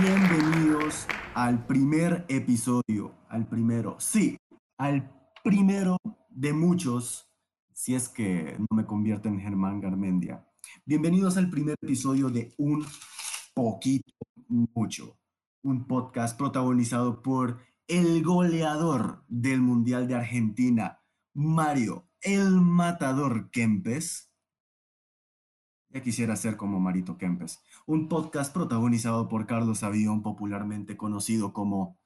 bienvenidos al primer episodio, al primero, sí, al primero de muchos, si es que no me convierto en Germán Garmendia. Bienvenidos al primer episodio de Un Poquito Mucho, un podcast protagonizado por el goleador del Mundial de Argentina, Mario, el matador Kempes ya quisiera ser como Marito Kempes, un podcast protagonizado por Carlos Avión, popularmente conocido como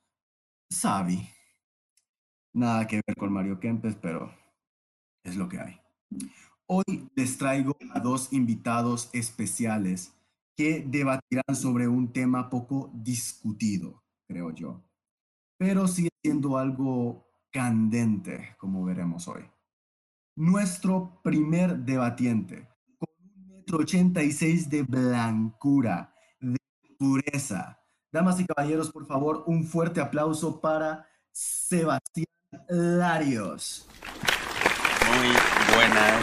Savi. Nada que ver con Mario Kempes, pero es lo que hay. Hoy les traigo a dos invitados especiales que debatirán sobre un tema poco discutido, creo yo, pero sigue siendo algo candente, como veremos hoy. Nuestro primer debatiente 86 de blancura, de pureza. Damas y caballeros, por favor, un fuerte aplauso para Sebastián Larios. Muy buenas.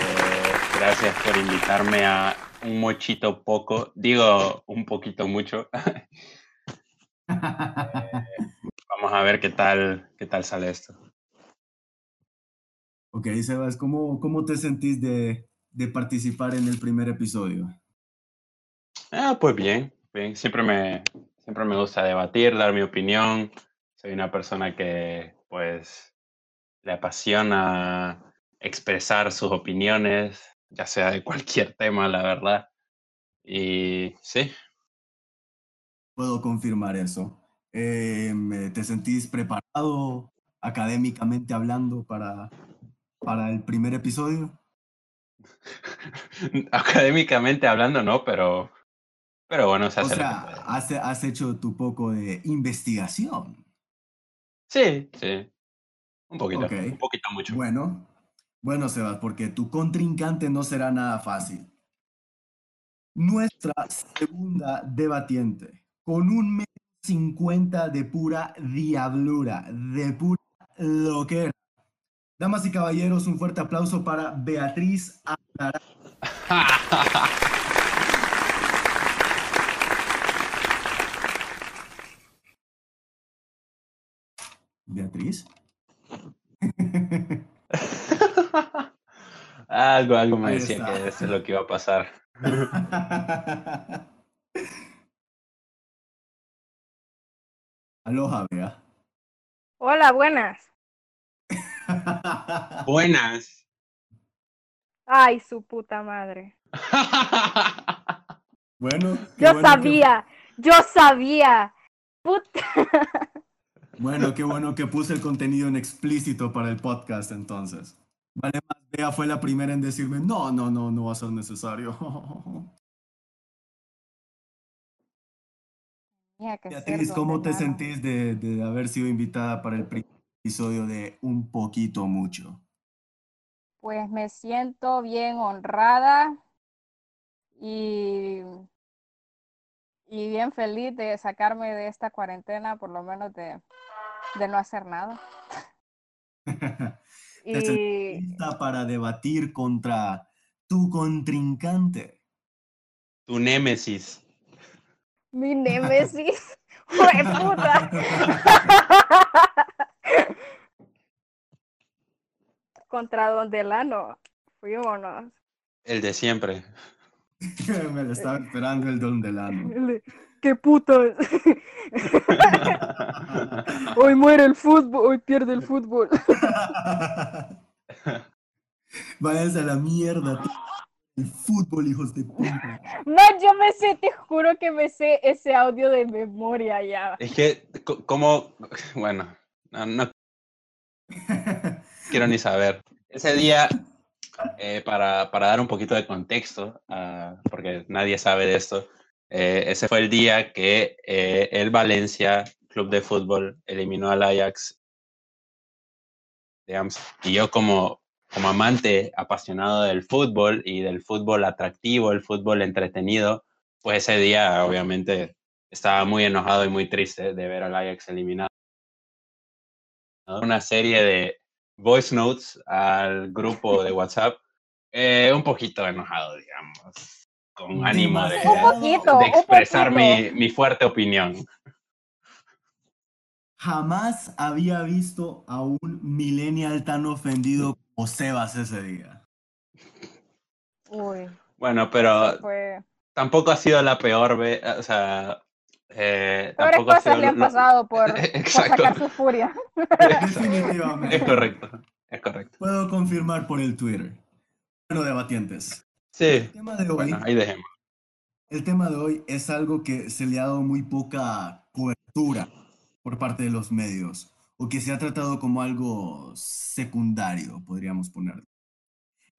Eh, gracias por invitarme a un mochito poco, digo un poquito mucho. vamos a ver qué tal, qué tal sale esto. Ok, Sebas, ¿cómo, cómo te sentís de, de participar en el primer episodio? Ah, pues bien, bien. Siempre me, siempre me gusta debatir, dar mi opinión. Soy una persona que, pues, le apasiona expresar sus opiniones, ya sea de cualquier tema, la verdad. Y sí. Puedo confirmar eso. Em, ¿Te sentís preparado académicamente hablando para, para el primer episodio? Académicamente hablando, no, pero, pero bueno, se hace. O sea, has, has, hecho tu poco de investigación. Sí, sí. Un poquito, un poquito mucho. Bueno, bueno, Sebas, porque tu contrincante no será nada fácil. Nuestra segunda debatiente, con un metro cincuenta de pura diablura, de pura loquera, Damas y caballeros, un fuerte aplauso para Beatriz Alara. Beatriz. algo, algo me decía que eso es lo que iba a pasar. Aloha, Bea. Hola, buenas. Buenas. Ay, su puta madre. bueno. Yo sabía, yo sabía. Puta. Bueno, qué bueno que puse el contenido en explícito para el podcast entonces. Vale, más Bea fue la primera en decirme, no, no, no, no va a ser necesario. Beatriz, ¿cómo te sentís de, de haber sido invitada para el episodio de Un poquito mucho? Pues me siento bien honrada y, y bien feliz de sacarme de esta cuarentena, por lo menos de, de no hacer nada. y... lista para debatir contra tu contrincante? Tu némesis. Mi némesis. puta! contra Don Delano. Fuimos. El de siempre. Me lo estaba esperando el Don Delano. ¡Qué puto! hoy muere el fútbol, hoy pierde el fútbol. Váyanse a la mierda. El fútbol, hijos de puta. No, yo me sé, te juro que me sé ese audio de memoria ya. Es que, como, bueno, no quiero ni saber. Ese día, eh, para, para, dar un poquito de contexto, uh, porque nadie sabe de esto, eh, ese fue el día que eh, el Valencia, club de fútbol, eliminó al Ajax. Y yo como, como amante apasionado del fútbol y del fútbol atractivo, el fútbol entretenido, pues ese día obviamente estaba muy enojado y muy triste de ver al Ajax eliminado. Una serie de, voice notes al grupo de WhatsApp, eh, un poquito enojado, digamos. con ánimo de, poquito, expresar mi, mi fuerte opinión. Jamás había visto a un millennial tan ofendido como Sebas ese día. Uy, Bueno, pero tampoco ha sido la peor vez, o sea, eh, Peores cosas le han lo- lo- pasado por, por sacar su furia. Definitivamente. Es correcto, es correcto. Puedo confirmar por el Twitter. Bueno, debatientes. Sí, El tema de hoy, bueno, ahí dejemos. el tema de hoy es algo que se le ha dado muy poca cobertura por parte de los medios o que se ha tratado como algo secundario, podríamos ponerlo.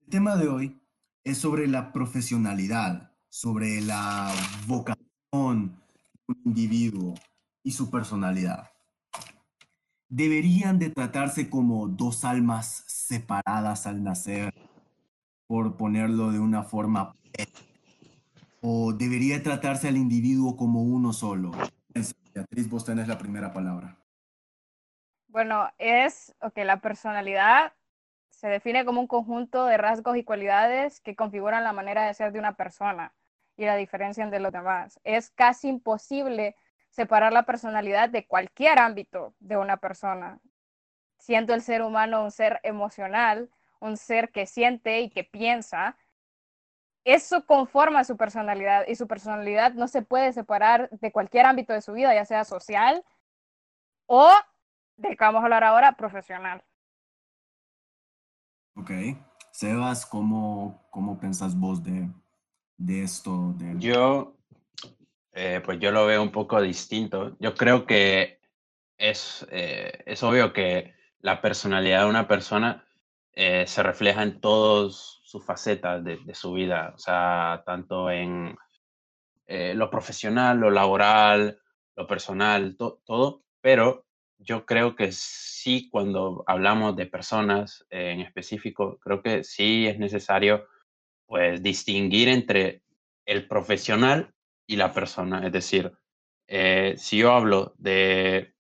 El tema de hoy es sobre la profesionalidad, sobre la vocación individuo y su personalidad. Deberían de tratarse como dos almas separadas al nacer, por ponerlo de una forma o debería tratarse al individuo como uno solo? Beatriz, vos tenés la primera palabra. Bueno, es, ok, la personalidad se define como un conjunto de rasgos y cualidades que configuran la manera de ser de una persona y la diferencian de los demás. Es casi imposible separar la personalidad de cualquier ámbito de una persona, siendo el ser humano un ser emocional, un ser que siente y que piensa. Eso conforma su personalidad y su personalidad no se puede separar de cualquier ámbito de su vida, ya sea social o del que vamos a hablar ahora, profesional. Ok. Sebas, ¿cómo, cómo pensás vos de, de esto? De... Yo, eh, pues yo lo veo un poco distinto. Yo creo que es, eh, es obvio que la personalidad de una persona eh, se refleja en todas sus facetas de, su vida, o sea, tanto en lo profesional, lo laboral, lo personal, to- todo, pero yo creo que sí, cuando hablamos de personas en específico, creo que sí es necesario pues distinguir entre el profesional y la persona. Es decir, eh, si yo hablo de,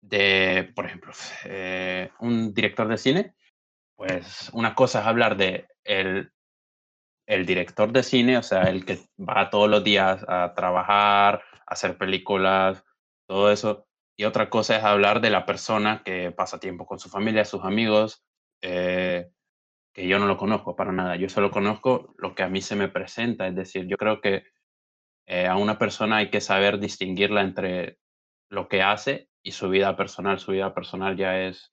de por ejemplo, eh, un director de cine, pues una cosa es hablar de el, el director de cine, o sea, el que va todos los días a trabajar, a hacer películas, todo eso. Y otra cosa es hablar de la persona que pasa tiempo con su familia, sus amigos, eh, yo no lo conozco para nada. Yo solo conozco lo que a mí se me presenta. Es decir, yo creo que eh, a una persona hay que saber distinguirla entre lo que hace y su vida personal. Su vida personal ya es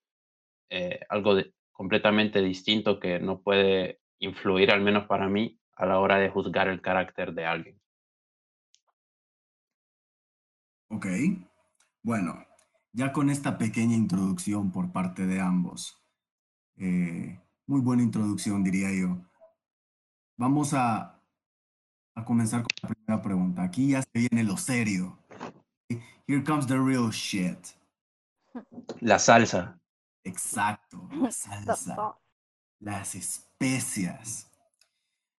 eh, algo completamente distinto que no puede influir, al menos para mí, a la hora de juzgar el carácter de alguien. Ok. Bueno, ya con esta pequeña introducción por parte de ambos, eh, muy buena introducción diría yo, vamos a, a comenzar con la primera pregunta. Aquí ya se viene lo serio. Here comes the real shit. La salsa. Exacto, la salsa. las especias.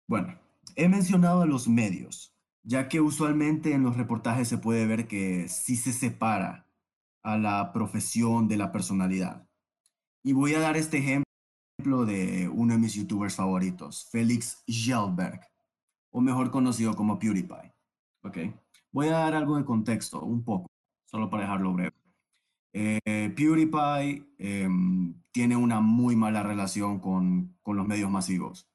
Bueno, he mencionado a los medios, ya que usualmente en los reportajes se puede ver que sí se separa a la profesión de la personalidad. Y voy a dar este ejemplo de uno de mis youtubers favoritos, Félix Gelberg, o mejor conocido como PewDiePie. ¿ok? Voy a dar algo de contexto, un poco, solo para dejarlo breve. Eh, PewDiePie em, tiene una muy mala relación con, con los medios masivos.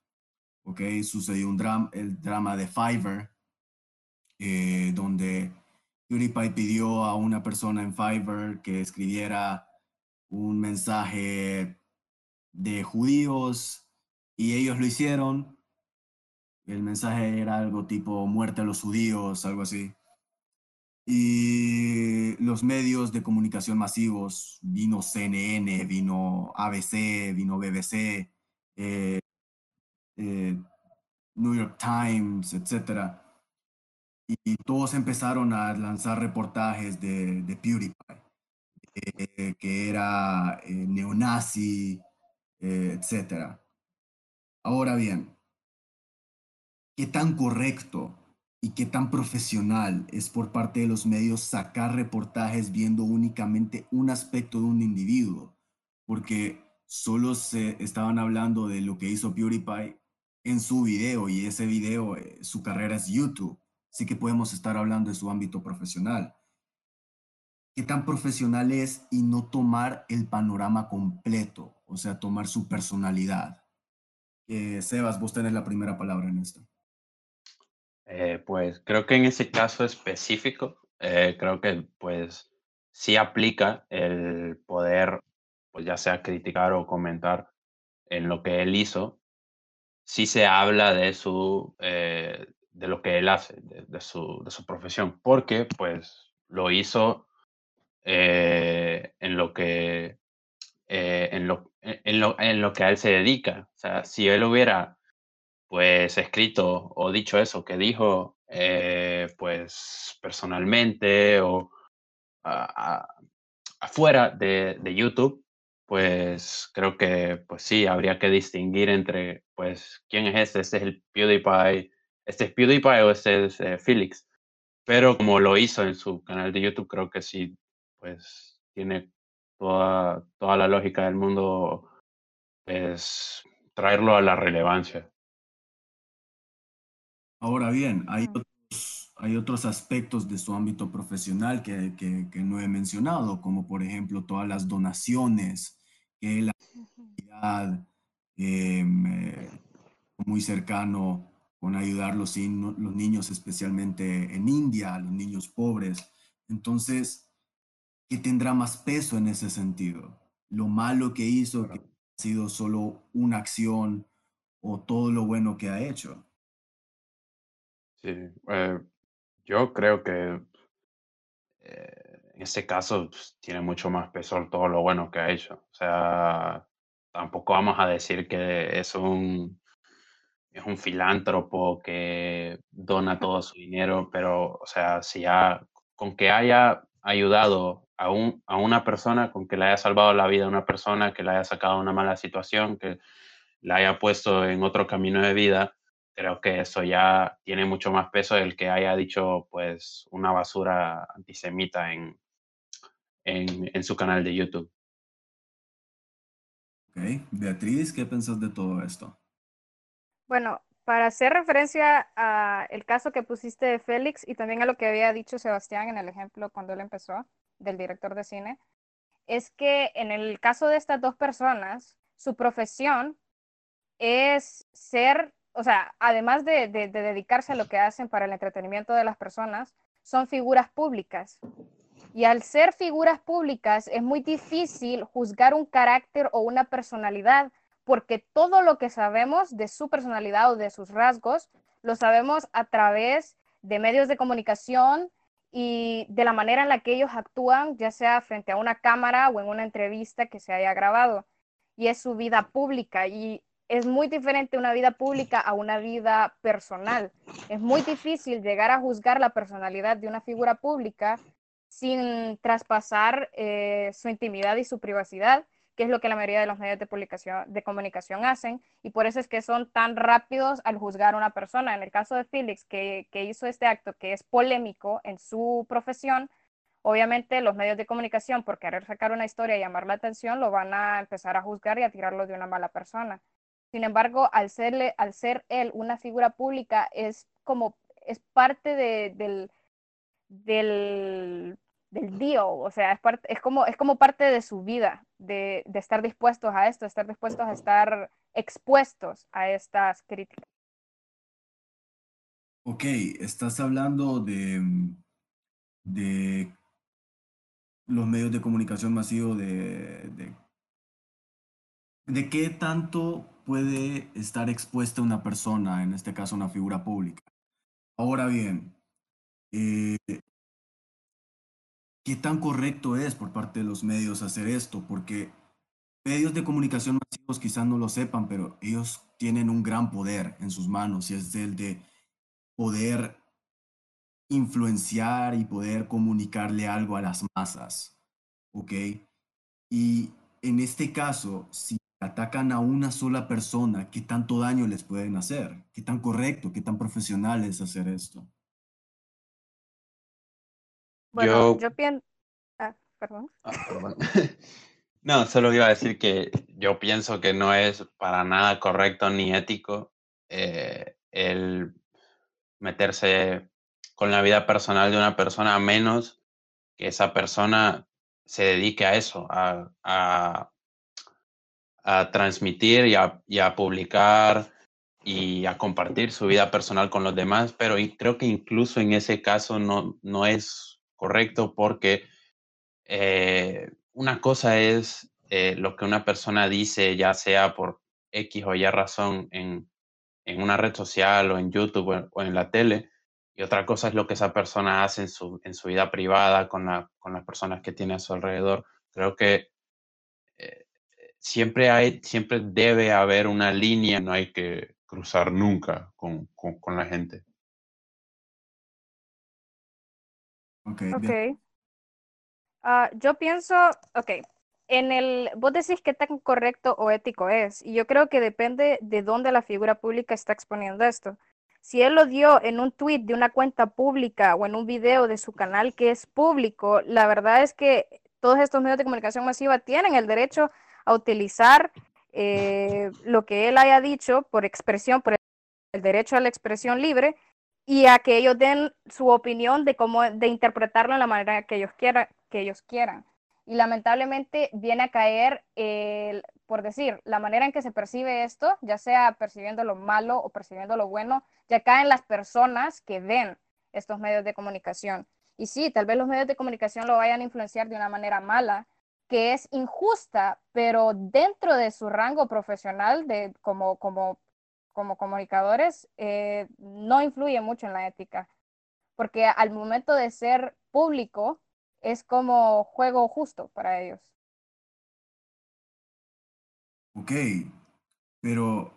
¿ok? Sucedió un drama, el drama de Fiverr, eh, donde PewDiePie pidió a una persona en Fiverr que escribiera un mensaje de judíos y ellos lo hicieron. El mensaje era algo tipo muerte a los judíos, algo así. Y los medios de comunicación masivos, vino CNN, vino ABC, vino BBC, eh, eh, New York Times, etc. Y, todos empezaron a lanzar reportajes de, de PewDiePie, eh, que era neonazi, eh, etc. Ahora bien, ¿qué tan correcto y qué tan profesional es por parte de los medios sacar reportajes viendo únicamente un aspecto de un individuo? Porque solo se estaban hablando de lo que hizo PewDiePie en su video y ese video, eh, su carrera es YouTube. Sí que podemos estar hablando de su ámbito profesional. ¿Qué tan profesional es y no tomar el panorama completo? O sea, tomar su personalidad. Eh, Sebas, vos tenés la primera palabra en esto. Eh, pues creo que en ese caso específico, creo que pues sí aplica el poder, pues ya sea criticar o comentar en lo que él hizo, sí se habla de su, eh, de lo que él hace, de, su, de, su, profesión, porque pues lo hizo eh, en lo que eh, en, lo, en, lo, en lo que a él se dedica. O sea, si él hubiera pues escrito o dicho eso que dijo pues personalmente o afuera de, de, YouTube, pues creo que pues sí, habría que distinguir entre, pues, ¿quién es este? Este es el PewDiePie, este es PewDiePie o este es eh, Felix. Pero como lo hizo en su canal de YouTube, creo que sí, pues, tiene toda, toda la lógica del mundo, es traerlo a la relevancia. Ahora bien, hay hay otros aspectos de su ámbito profesional que, que, no he mencionado, como por ejemplo todas las donaciones que él ha em, eh, muy cercano con ayudar los, los niños, especialmente en India, los niños pobres. Entonces, ¿qué tendrá más peso en ese sentido? Lo malo que hizo, que ha sido solo una acción o todo lo bueno que ha hecho. Sí, eh, yo creo que eh, en este caso pues, tiene mucho más peso todo lo bueno que ha hecho. O sea, tampoco vamos a decir que es un, es un filántropo que dona todo su dinero, pero, o sea, si ha, con que haya ayudado a, un, a una persona, con que le haya salvado la vida a una persona, que le haya sacado una mala situación, que la haya puesto en otro camino de vida, creo que eso ya tiene mucho más peso el que haya dicho pues una basura antisemita en, en, en su canal de YouTube. Ok, Beatriz, ¿qué pensás de todo esto? Bueno, para hacer referencia al caso que pusiste de Félix y también a lo que había dicho Sebastián en el ejemplo cuando él empezó, del director de cine, es que en el caso de estas dos personas, su profesión es ser o sea, además de, dedicarse a lo que hacen para el entretenimiento de las personas, son figuras públicas. Y al ser figuras públicas es muy difícil juzgar un carácter o una personalidad, porque todo lo que sabemos de su personalidad o de sus rasgos, lo sabemos a través de medios de comunicación y de la manera en la que ellos actúan, ya sea frente a una cámara o en una entrevista que se haya grabado. Y es su vida pública. Y es muy diferente una vida pública a una vida personal. Es muy difícil llegar a juzgar la personalidad de una figura pública sin traspasar eh, su intimidad y su privacidad, que es lo que la mayoría de los medios de, publicación, de comunicación hacen, y por eso es que son tan rápidos al juzgar a una persona. En el caso de Felix, que, que hizo este acto que es polémico en su profesión, obviamente los medios de comunicación, por querer sacar una historia y llamar la atención, lo van a empezar a juzgar y a tirarlo de una mala persona. Sin embargo, al, serle, al ser él una figura pública, es como, es parte de, del, del, del deal, o sea, es, parte, es, como, es como parte de su vida, de, de estar dispuestos a esto, estar dispuestos a estar expuestos a estas críticas. Ok, estás hablando de, de los medios de comunicación masivos, de, de, de qué tanto puede estar expuesta una persona, en este caso una figura pública. Ahora bien, eh, ¿qué tan correcto es por parte de los medios hacer esto? Porque medios de comunicación masivos quizás no lo sepan, pero ellos tienen un gran poder en sus manos y es el de poder influenciar y poder comunicarle algo a las masas, ¿ok? Y en este caso, si atacan a una sola persona, ¿qué tanto daño les pueden hacer? ¿Qué tan correcto, qué tan profesional es hacer esto? Bueno, yo, pienso... Ah, perdón. Ah, no, solo iba a decir que yo pienso que no es para nada correcto ni ético eh, el meterse con la vida personal de una persona a menos que esa persona se dedique a eso, a, a, transmitir y a, y a, publicar y a compartir su vida personal con los demás, pero creo que incluso en ese caso no, no es correcto porque eh, una cosa es eh, lo que una persona dice, ya sea por X o Y razón en, en una red social o en YouTube o en, la tele, y otra cosa es lo que esa persona hace en su, en su vida privada con, la, con las personas que tiene a su alrededor. Creo que eh, siempre, hay, siempre debe haber una línea, no hay que cruzar nunca con, con, la gente. Ok. okay. Ah, yo pienso, ok, en el, vos decís qué tan correcto o ético es, y yo creo que depende de dónde la figura pública está exponiendo esto. Si él lo dio en un tweet de una cuenta pública o en un video de su canal que es público, la verdad es que todos estos medios de comunicación masiva tienen el derecho a utilizar eh, lo que él haya dicho por expresión, por el derecho a la expresión libre y a que ellos den su opinión de cómo de interpretarlo en la manera que ellos quieran, que ellos quieran y lamentablemente viene a caer, por decir, la manera en que se percibe esto, ya sea percibiendo lo malo o percibiendo lo bueno, ya caen las personas que ven estos medios de comunicación. Y sí, tal vez los medios de comunicación lo vayan a influenciar de una manera mala, que es injusta, pero dentro de su rango profesional de, como, como, como comunicadores, eh, no influye mucho en la ética, porque al momento de ser público, es como juego justo para ellos. Ok, pero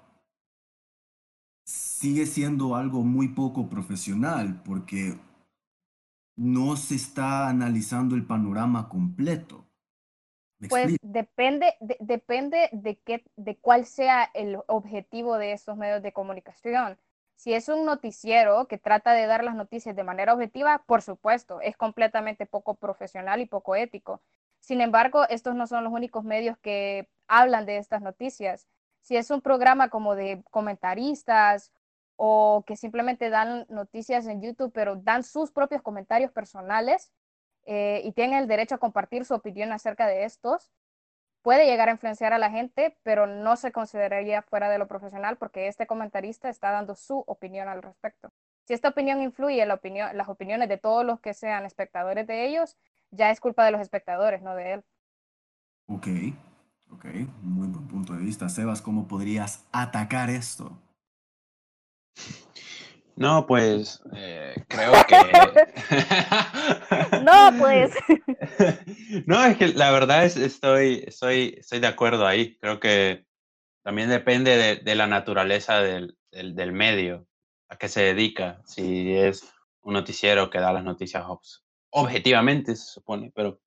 sigue siendo algo muy poco profesional porque no se está analizando el panorama completo. Pues depende, de, depende de, qué, de cuál sea el objetivo de estos medios de comunicación. Si es un noticiero que trata de dar las noticias de manera objetiva, por supuesto, es completamente poco profesional y poco ético. Sin embargo, estos no son los únicos medios que hablan de estas noticias. Si es un programa como de comentaristas o que simplemente dan noticias en YouTube, pero dan sus propios comentarios personales eh, y tienen el derecho a compartir su opinión acerca de estos, puede llegar a influenciar a la gente, pero no se consideraría fuera de lo profesional porque este comentarista está dando su opinión al respecto. Si esta opinión influye en las opiniones de todos los que sean espectadores de ellos, ya es culpa de los espectadores, no de él. Ok, ok, muy buen punto de vista. Sebas, ¿cómo podrías atacar esto? No, pues eh, creo que... no, pues. no, es que la verdad es, estoy, estoy, estoy de acuerdo ahí. Creo que también depende de, de la naturaleza del, del, medio, a qué se dedica. Si es un noticiero que da las noticias objetivamente, se supone, pero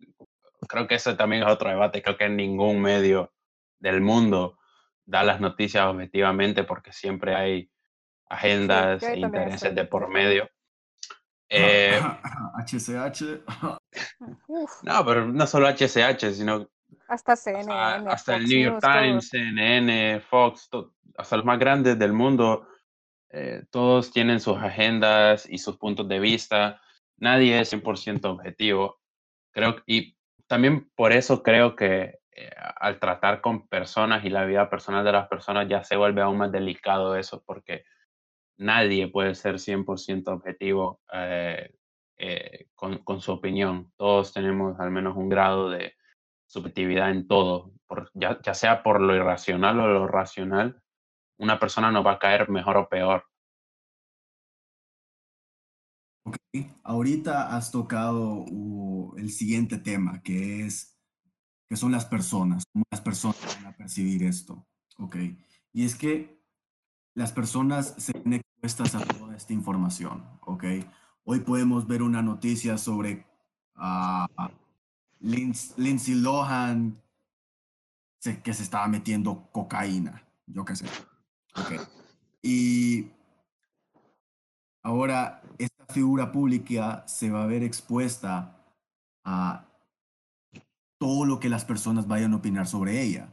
creo que eso también es otro debate. Creo que ningún medio del mundo da las noticias objetivamente porque siempre hay agendas e intereses de por medio. Eh, HCH. no, pero no solo HCH, sino hasta CNN. Hasta, el New York Times, CNN, Fox, hasta los más grandes del mundo, eh, todos tienen sus agendas y sus puntos de vista. Nadie es 100% objetivo. Creo, y también por eso creo que eh, al tratar con personas y la vida personal de las personas ya se vuelve aún más delicado eso, porque nadie puede ser 100% objetivo eh, eh, con, su opinión. Todos tenemos al menos un grado de subjetividad en todo, ya, sea por lo irracional o lo racional, una persona nos va a caer mejor o peor. Ok, ahorita has tocado el siguiente tema, que es que son las personas, cómo las personas van a percibir esto. Ok, y es que las personas se ven expuestas a toda esta información, ¿ok? Hoy podemos ver una noticia sobre uh, Lindsay Lohan que se estaba metiendo cocaína, yo qué sé. Okay. Y ahora esta figura pública se va a ver expuesta a todo lo que las personas vayan a opinar sobre ella.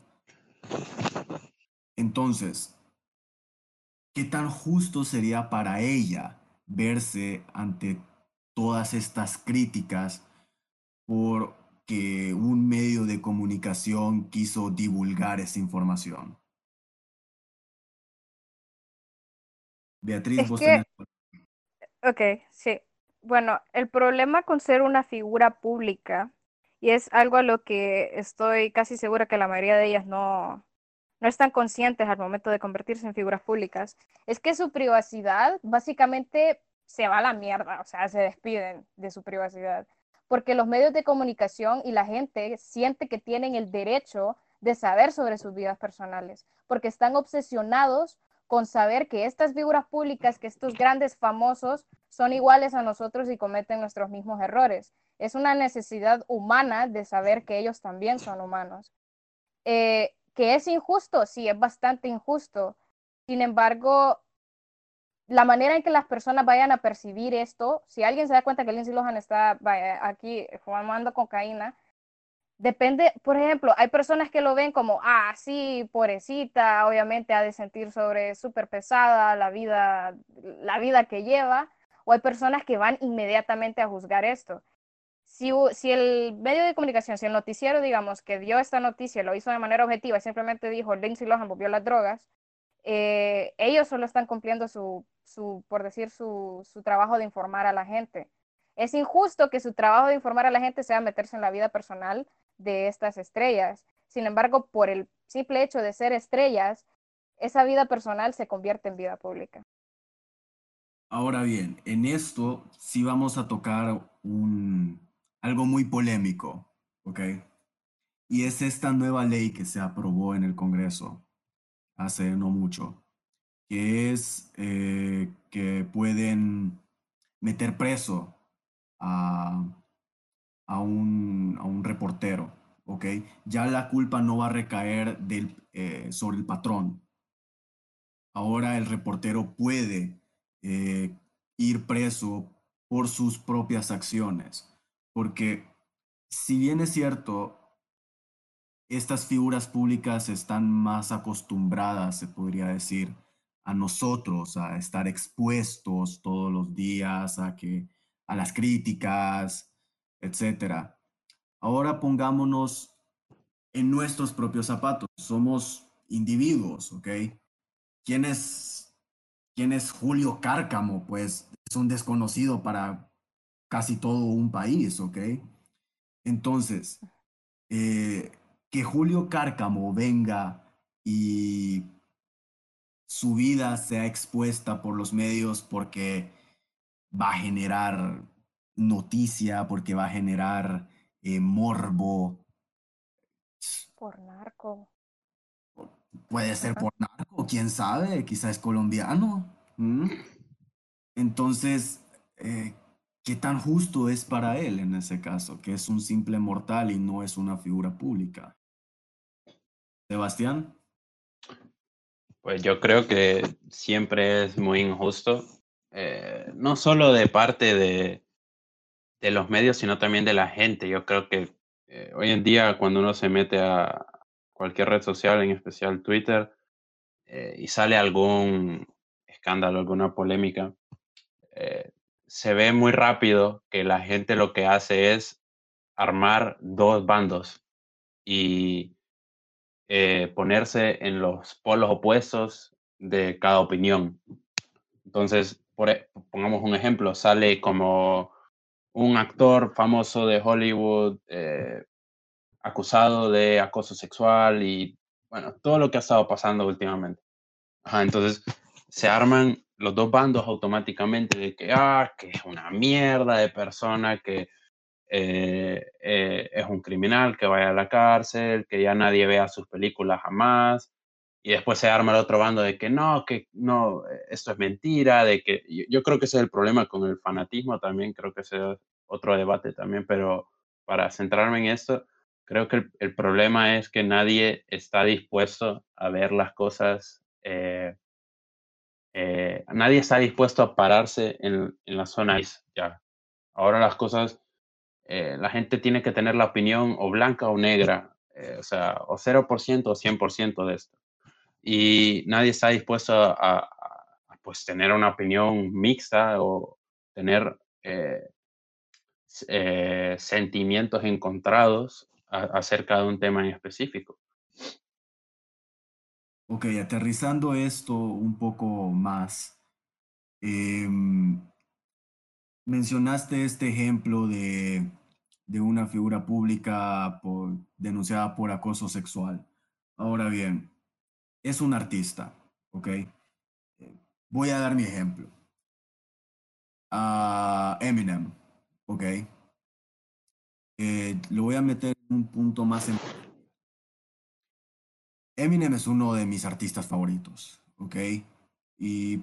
Entonces, ¿qué tan justo sería para ella verse ante todas estas críticas porque un medio de comunicación quiso divulgar esa información? Beatriz, Es vos que, tenés... ok, sí. Bueno, el problema con ser una figura pública, y es algo a lo que estoy casi segura que la mayoría de ellas no, no están conscientes al momento de convertirse en figuras públicas, es que su privacidad básicamente se va a la mierda, o sea, se despiden de su privacidad, porque los medios de comunicación y la gente siente que tienen el derecho de saber sobre sus vidas personales, porque están obsesionados con saber que estas figuras públicas, que estos grandes famosos son iguales a nosotros y cometen nuestros mismos errores. Es una necesidad humana de saber que ellos también son humanos. Eh, que es injusto, sí, es bastante injusto. Sin embargo, la manera en que las personas vayan a percibir esto, si alguien se da cuenta que Lindsay Lohan está vaya, aquí fumando cocaína, Depende, por ejemplo, hay personas que lo ven como, ah, sí, pobrecita, obviamente ha de sentir sobre súper pesada la vida, la vida que lleva, o hay personas que van inmediatamente a juzgar esto. Si, si el medio de comunicación, si el noticiero, digamos, que dio esta noticia, lo hizo de manera objetiva simplemente dijo, Lindsay Lohan volvió las drogas, eh, ellos solo están cumpliendo su, su por decir, su, su trabajo de informar a la gente. Es injusto que su trabajo de informar a la gente sea meterse en la vida personal de estas estrellas. Sin embargo, por el simple hecho de ser estrellas, esa vida personal se convierte en vida pública. Ahora bien, en esto sí vamos a tocar un, algo muy polémico, ¿ok? Y es esta nueva ley que se aprobó en el Congreso hace no mucho, que es eh, que pueden meter preso a, a un, a un reportero, ¿ok? Ya la culpa no va a recaer del, eh, sobre el patrón. Ahora el reportero puede eh, ir preso por sus propias acciones, porque si bien es cierto, estas figuras públicas están más acostumbradas, se podría decir, a nosotros, a estar expuestos todos los días, a que a las críticas, etcétera. Ahora pongámonos en nuestros propios zapatos. Somos individuos, ¿ok? ¿Quién es, quién es Julio Cárcamo? Pues es un desconocido para casi todo un país, ¿ok? Entonces, eh, que Julio Cárcamo venga y su vida sea expuesta por los medios porque va a generar noticia, porque va a generar eh, morbo. Por narco. Puede ser por narco, quién sabe, quizás es colombiano. Entonces, eh, ¿qué tan justo es para él en ese caso? Que es un simple mortal y no es una figura pública. Sebastián. Pues yo creo que siempre es muy injusto, eh, no solo de parte de, de los medios, sino también de la gente. Yo creo que eh, hoy en día cuando uno se mete a cualquier red social, en especial Twitter, eh, y sale algún escándalo, alguna polémica, eh, se ve muy rápido que la gente lo que hace es armar dos bandos y ponerse en los polos opuestos de cada opinión. Entonces, por, e, pongamos un ejemplo, sale como un actor famoso de Hollywood eh, acusado de acoso sexual y, bueno, todo lo que ha estado pasando últimamente. Entonces se arman los dos bandos automáticamente de que, ah, que es una mierda de persona, que eh, eh, es un criminal, que vaya a la cárcel, que ya nadie vea sus películas jamás, y después se arma el otro bando de que no, que no, esto es mentira, de que yo, creo que ese es el problema con el fanatismo también, creo que ese es otro debate también, pero para centrarme en esto, creo que el, problema es que nadie está dispuesto a ver las cosas, eh, eh, nadie está dispuesto a pararse en, en la zona ya. Ahora las cosas, eh, la gente tiene que tener la opinión o blanca o negra, o sea, o 0% o 100% de esto y nadie está dispuesto a, pues tener una opinión mixta o tener eh, eh, sentimientos encontrados acerca de un tema en específico. Ok, aterrizando esto un poco más, em, mencionaste este ejemplo de, de una figura pública denunciada por acoso sexual. Ahora bien, es un artista, ¿ok? Voy a dar mi ejemplo. a Eminem, ¿ok? Eh, lo voy a meter en un punto más en... Eminem es uno de mis artistas favoritos, ¿ok? Y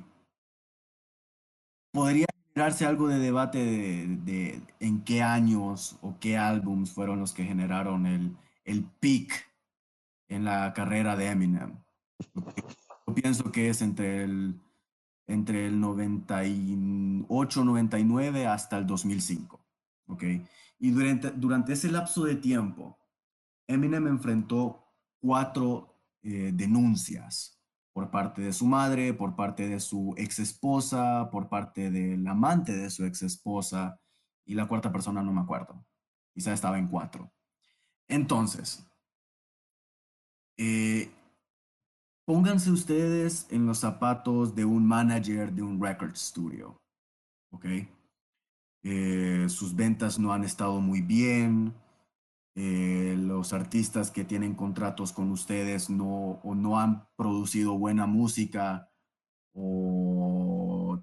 podría generarse algo de debate de, en qué años o qué álbums fueron los que generaron el, el peak en la carrera de Eminem. Yo pienso que es entre el, entre el 98, 99 hasta el 2005. ¿ok? Y durante, durante ese lapso de tiempo, Eminem enfrentó cuatro eh, denuncias por parte de su madre, por parte de su ex esposa, por parte del amante de su ex esposa y la cuarta persona no me acuerdo. Quizá estaba en cuatro. Entonces, eh, pónganse ustedes en los zapatos de un manager de un record studio, ¿ok? Eh, sus ventas no han estado muy bien, eh, los artistas que tienen contratos con ustedes no, o no han producido buena música o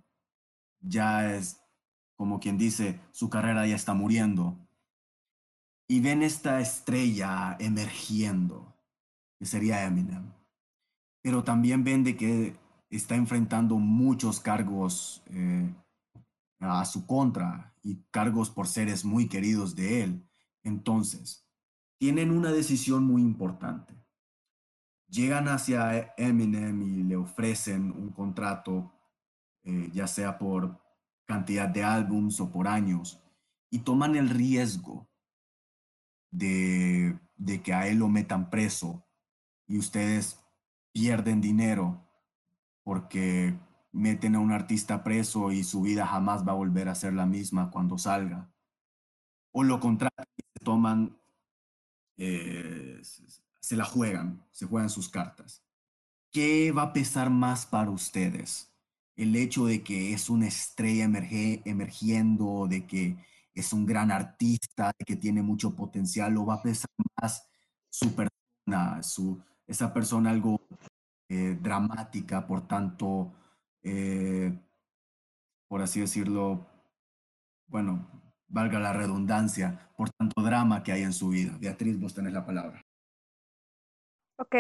ya es como quien dice, su carrera ya está muriendo. Y ven esta estrella emergiendo que sería Eminem. Pero también ven de que está enfrentando muchos cargos eh, a su contra y cargos por seres muy queridos de él. Entonces, tienen una decisión muy importante. Llegan hacia Eminem y le ofrecen un contrato, eh, ya sea por cantidad de álbums o por años, y toman el riesgo de, que a él lo metan preso y ustedes pierden dinero porque meten a un artista preso y su vida jamás va a volver a ser la misma cuando salga. O lo contrario, se toman, eh, se la juegan, se juegan sus cartas. ¿Qué va a pesar más para ustedes? El hecho de que es una estrella emergiendo, de que es un gran artista, que tiene mucho potencial, o va a pesar más su persona, su, esa persona algo eh, dramática, por tanto, eh, por así decirlo, bueno, valga la redundancia, por tanto drama que hay en su vida. Beatriz, vos tenés la palabra. Ok.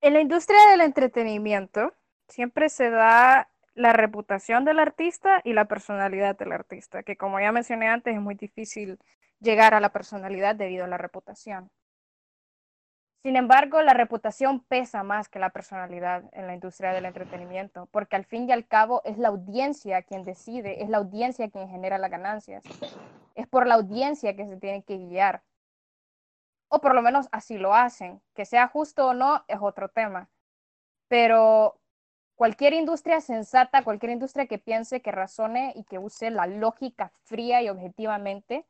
En la industria del entretenimiento siempre se da la reputación del artista y la personalidad del artista, que como ya mencioné antes es muy difícil llegar a la personalidad debido a la reputación. Sin embargo, la reputación pesa más que la personalidad en la industria del entretenimiento, porque al fin y al cabo es la audiencia quien decide, es la audiencia quien genera las ganancias. Es por la audiencia que se tiene que guiar. O por lo menos así lo hacen. Que sea justo o no es otro tema. Pero cualquier industria sensata, cualquier industria que piense, que razone y que use la lógica fría y objetivamente,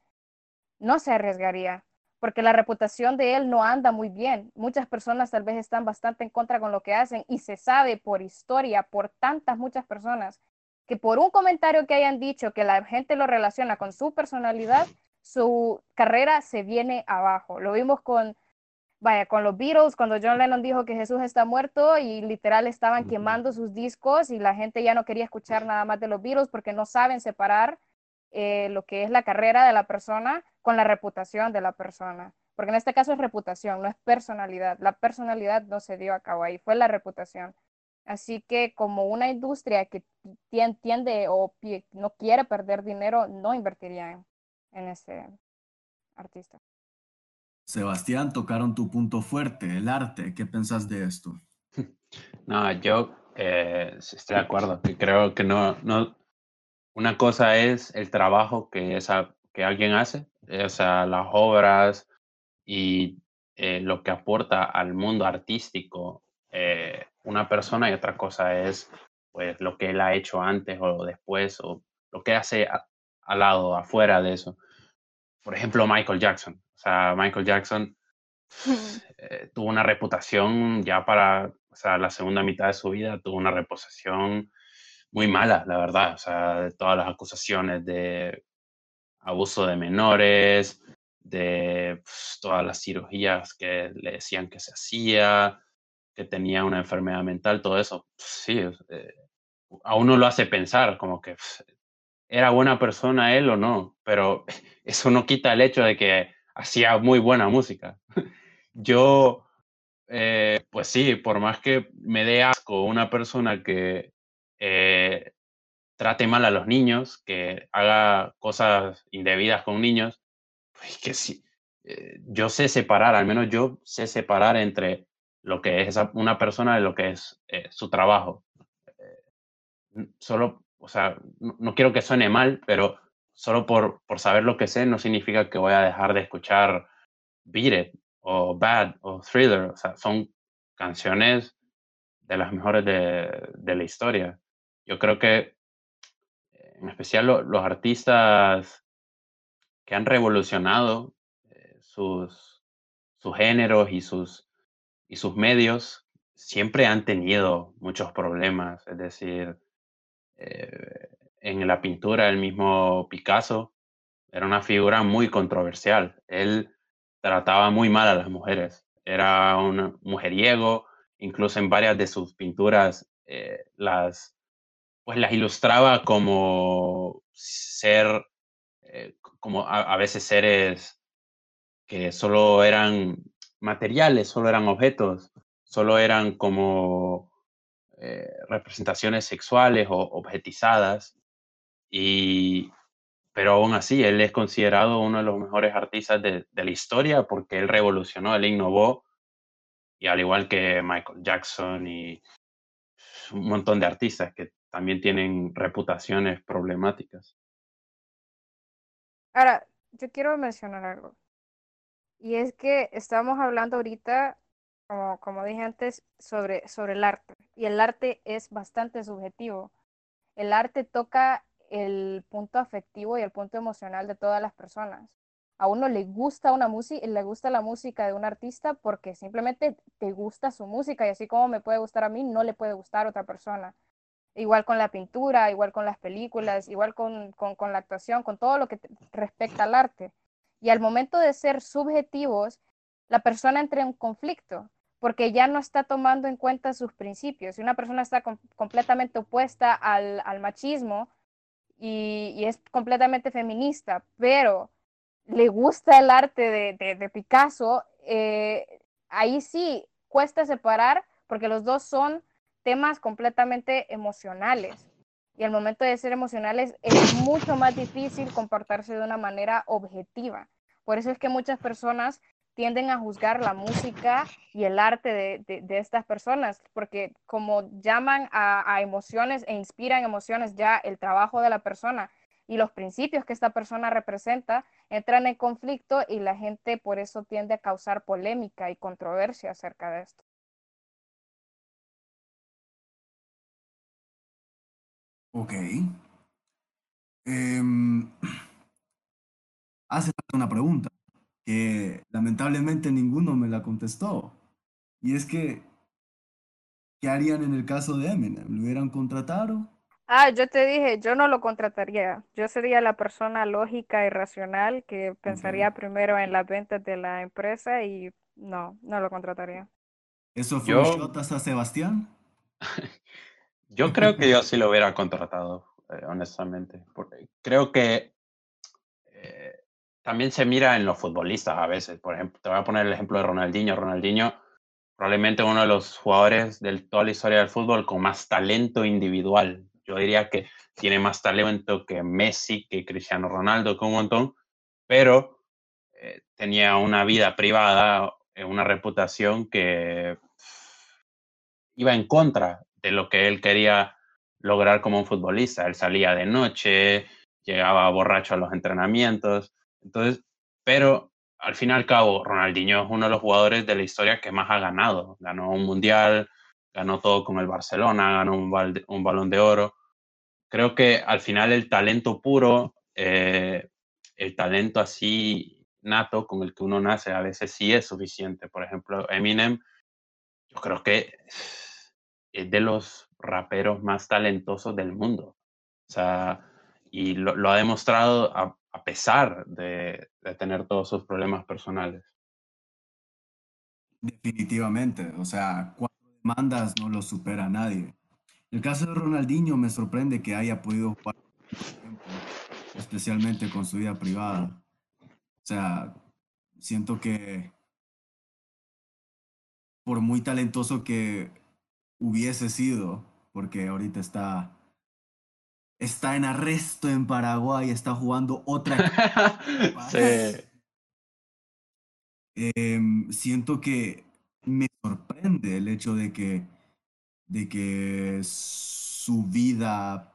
no se arriesgaría porque la reputación de él no anda muy bien. Muchas personas tal vez están bastante en contra con lo que hacen y se sabe por historia, por tantas, muchas personas, que por un comentario que hayan dicho que la gente lo relaciona con su personalidad, su carrera se viene abajo. Lo vimos con, vaya, con los Beatles, cuando John Lennon dijo que Jesús está muerto y literal estaban quemando sus discos y la gente ya no quería escuchar nada más de los Beatles porque no saben separar eh, lo que es la carrera de la persona con la reputación de la persona. Porque en este caso es reputación, no es personalidad. La personalidad no se dio a cabo ahí, fue la reputación. Así que como una industria que tiende o no quiere perder dinero, no invertiría en, en ese artista. Sebastián, tocaron tu punto fuerte, el arte. ¿Qué pensás de esto? No, yo eh, estoy de acuerdo, que creo que no, no, una cosa es el trabajo que, esa, que alguien hace, o sea, las obras y eh, lo que aporta al mundo artístico eh, una persona y otra cosa es pues lo que él ha hecho antes o después o lo que hace al lado, afuera de eso. Por ejemplo, Michael Jackson. O sea, Michael Jackson eh, tuvo una reputación ya para, o sea, la segunda mitad de su vida, tuvo una reputación muy mala, la verdad. O sea, todas las acusaciones de abuso de menores, de pues, todas las cirugías que le decían que se hacía, que tenía una enfermedad mental, todo eso. Sí, eh, a uno lo hace pensar como que pues, era buena persona él o no, pero eso no quita el hecho de que hacía muy buena música. Yo, eh, pues sí, por más que me dé asco una persona que eh, trate mal a los niños, que haga cosas indebidas con niños, pues que sí, eh, yo sé separar, al menos yo sé separar entre lo que es una persona de lo que es su trabajo. solo, o sea, no, quiero que suene mal, pero solo por, por saber lo que sé no significa que voy a dejar de escuchar Beat It o Bad o Thriller. O sea, son canciones de las mejores de, de la historia. Yo creo que, en especial los artistas que han revolucionado eh, sus, sus géneros y sus, y sus medios, siempre han tenido muchos problemas. Es decir, eh, en la pintura, el mismo Picasso era una figura muy controversial. Él trataba muy mal a las mujeres. Era un mujeriego, incluso en varias de sus pinturas eh, las, pues las ilustraba como ser, eh, como a, veces seres que solo eran materiales, solo eran objetos, solo eran como eh, representaciones sexuales o objetizadas. Y, pero aún así, él es considerado uno de los mejores artistas de, la historia porque él revolucionó, él innovó, y al igual que Michael Jackson y un montón de artistas que también tienen reputaciones problemáticas. Ahora, yo quiero mencionar algo. Y es que estamos hablando ahorita, como, como dije antes, sobre, sobre el arte. Y el arte es bastante subjetivo. El arte toca el punto afectivo y el punto emocional de todas las personas. A uno le gusta una música, le gusta la música de un artista porque simplemente te gusta su música y así como me puede gustar a mí, no le puede gustar a otra persona. Igual con la pintura, igual con las películas, igual con, con la actuación, con todo lo que respecta al arte. Y al momento de ser subjetivos, la persona entra en conflicto porque ya no está tomando en cuenta sus principios. Si una persona está completamente opuesta al, al machismo, y, es completamente feminista, pero le gusta el arte de, Picasso, eh, ahí sí cuesta separar porque los dos son temas completamente emocionales. Y al momento de ser emocionales es mucho más difícil comportarse de una manera objetiva. Por eso es que muchas personas tienden a juzgar la música y el arte de, estas personas, porque como llaman a, emociones e inspiran emociones ya el trabajo de la persona y los principios que esta persona representa, entran en conflicto y la gente por eso tiende a causar polémica y controversia acerca de esto. Ok. Em, hace una pregunta que lamentablemente ninguno me la contestó. Y es que, ¿qué harían en el caso de Eminem? ¿Lo hubieran contratado? Ah, yo te dije, yo no lo contrataría. Yo sería la persona lógica y racional que pensaría primero en las ventas de la empresa y no, no lo contrataría. ¿Eso fue yo... a Sebastián? yo creo que yo sí lo hubiera contratado, eh, honestamente. Porque creo que eh, también se mira en los futbolistas a veces. Por ejemplo, te voy a poner el ejemplo de Ronaldinho. Ronaldinho, probablemente uno de los jugadores de toda la historia del fútbol con más talento individual. Yo diría que tiene más talento que Messi, que Cristiano Ronaldo, que un montón, pero eh, tenía una vida privada, eh, una reputación que iba en contra de lo que él quería lograr como un futbolista. Él salía de noche, llegaba borracho a los entrenamientos, entonces, pero al fin y al cabo, Ronaldinho es uno de los jugadores de la historia que más ha ganado. Ganó un mundial, ganó todo con el Barcelona, ganó un, balón de oro. Creo que al final el talento puro, eh, el talento así nato con el que uno nace, a veces sí es suficiente. Por ejemplo, Eminem, yo creo que es de los raperos más talentosos del mundo. O sea, y lo, ha demostrado a, pesar de, tener todos sus problemas personales. Definitivamente, o sea, cuatro demandas no lo supera nadie. El caso de Ronaldinho me sorprende que haya podido jugar especialmente con su vida privada. O sea, siento que por muy talentoso que hubiese sido, porque ahorita está está en arresto en Paraguay, está jugando otra. sí. Em, siento que me sorprende el hecho de que, de que su vida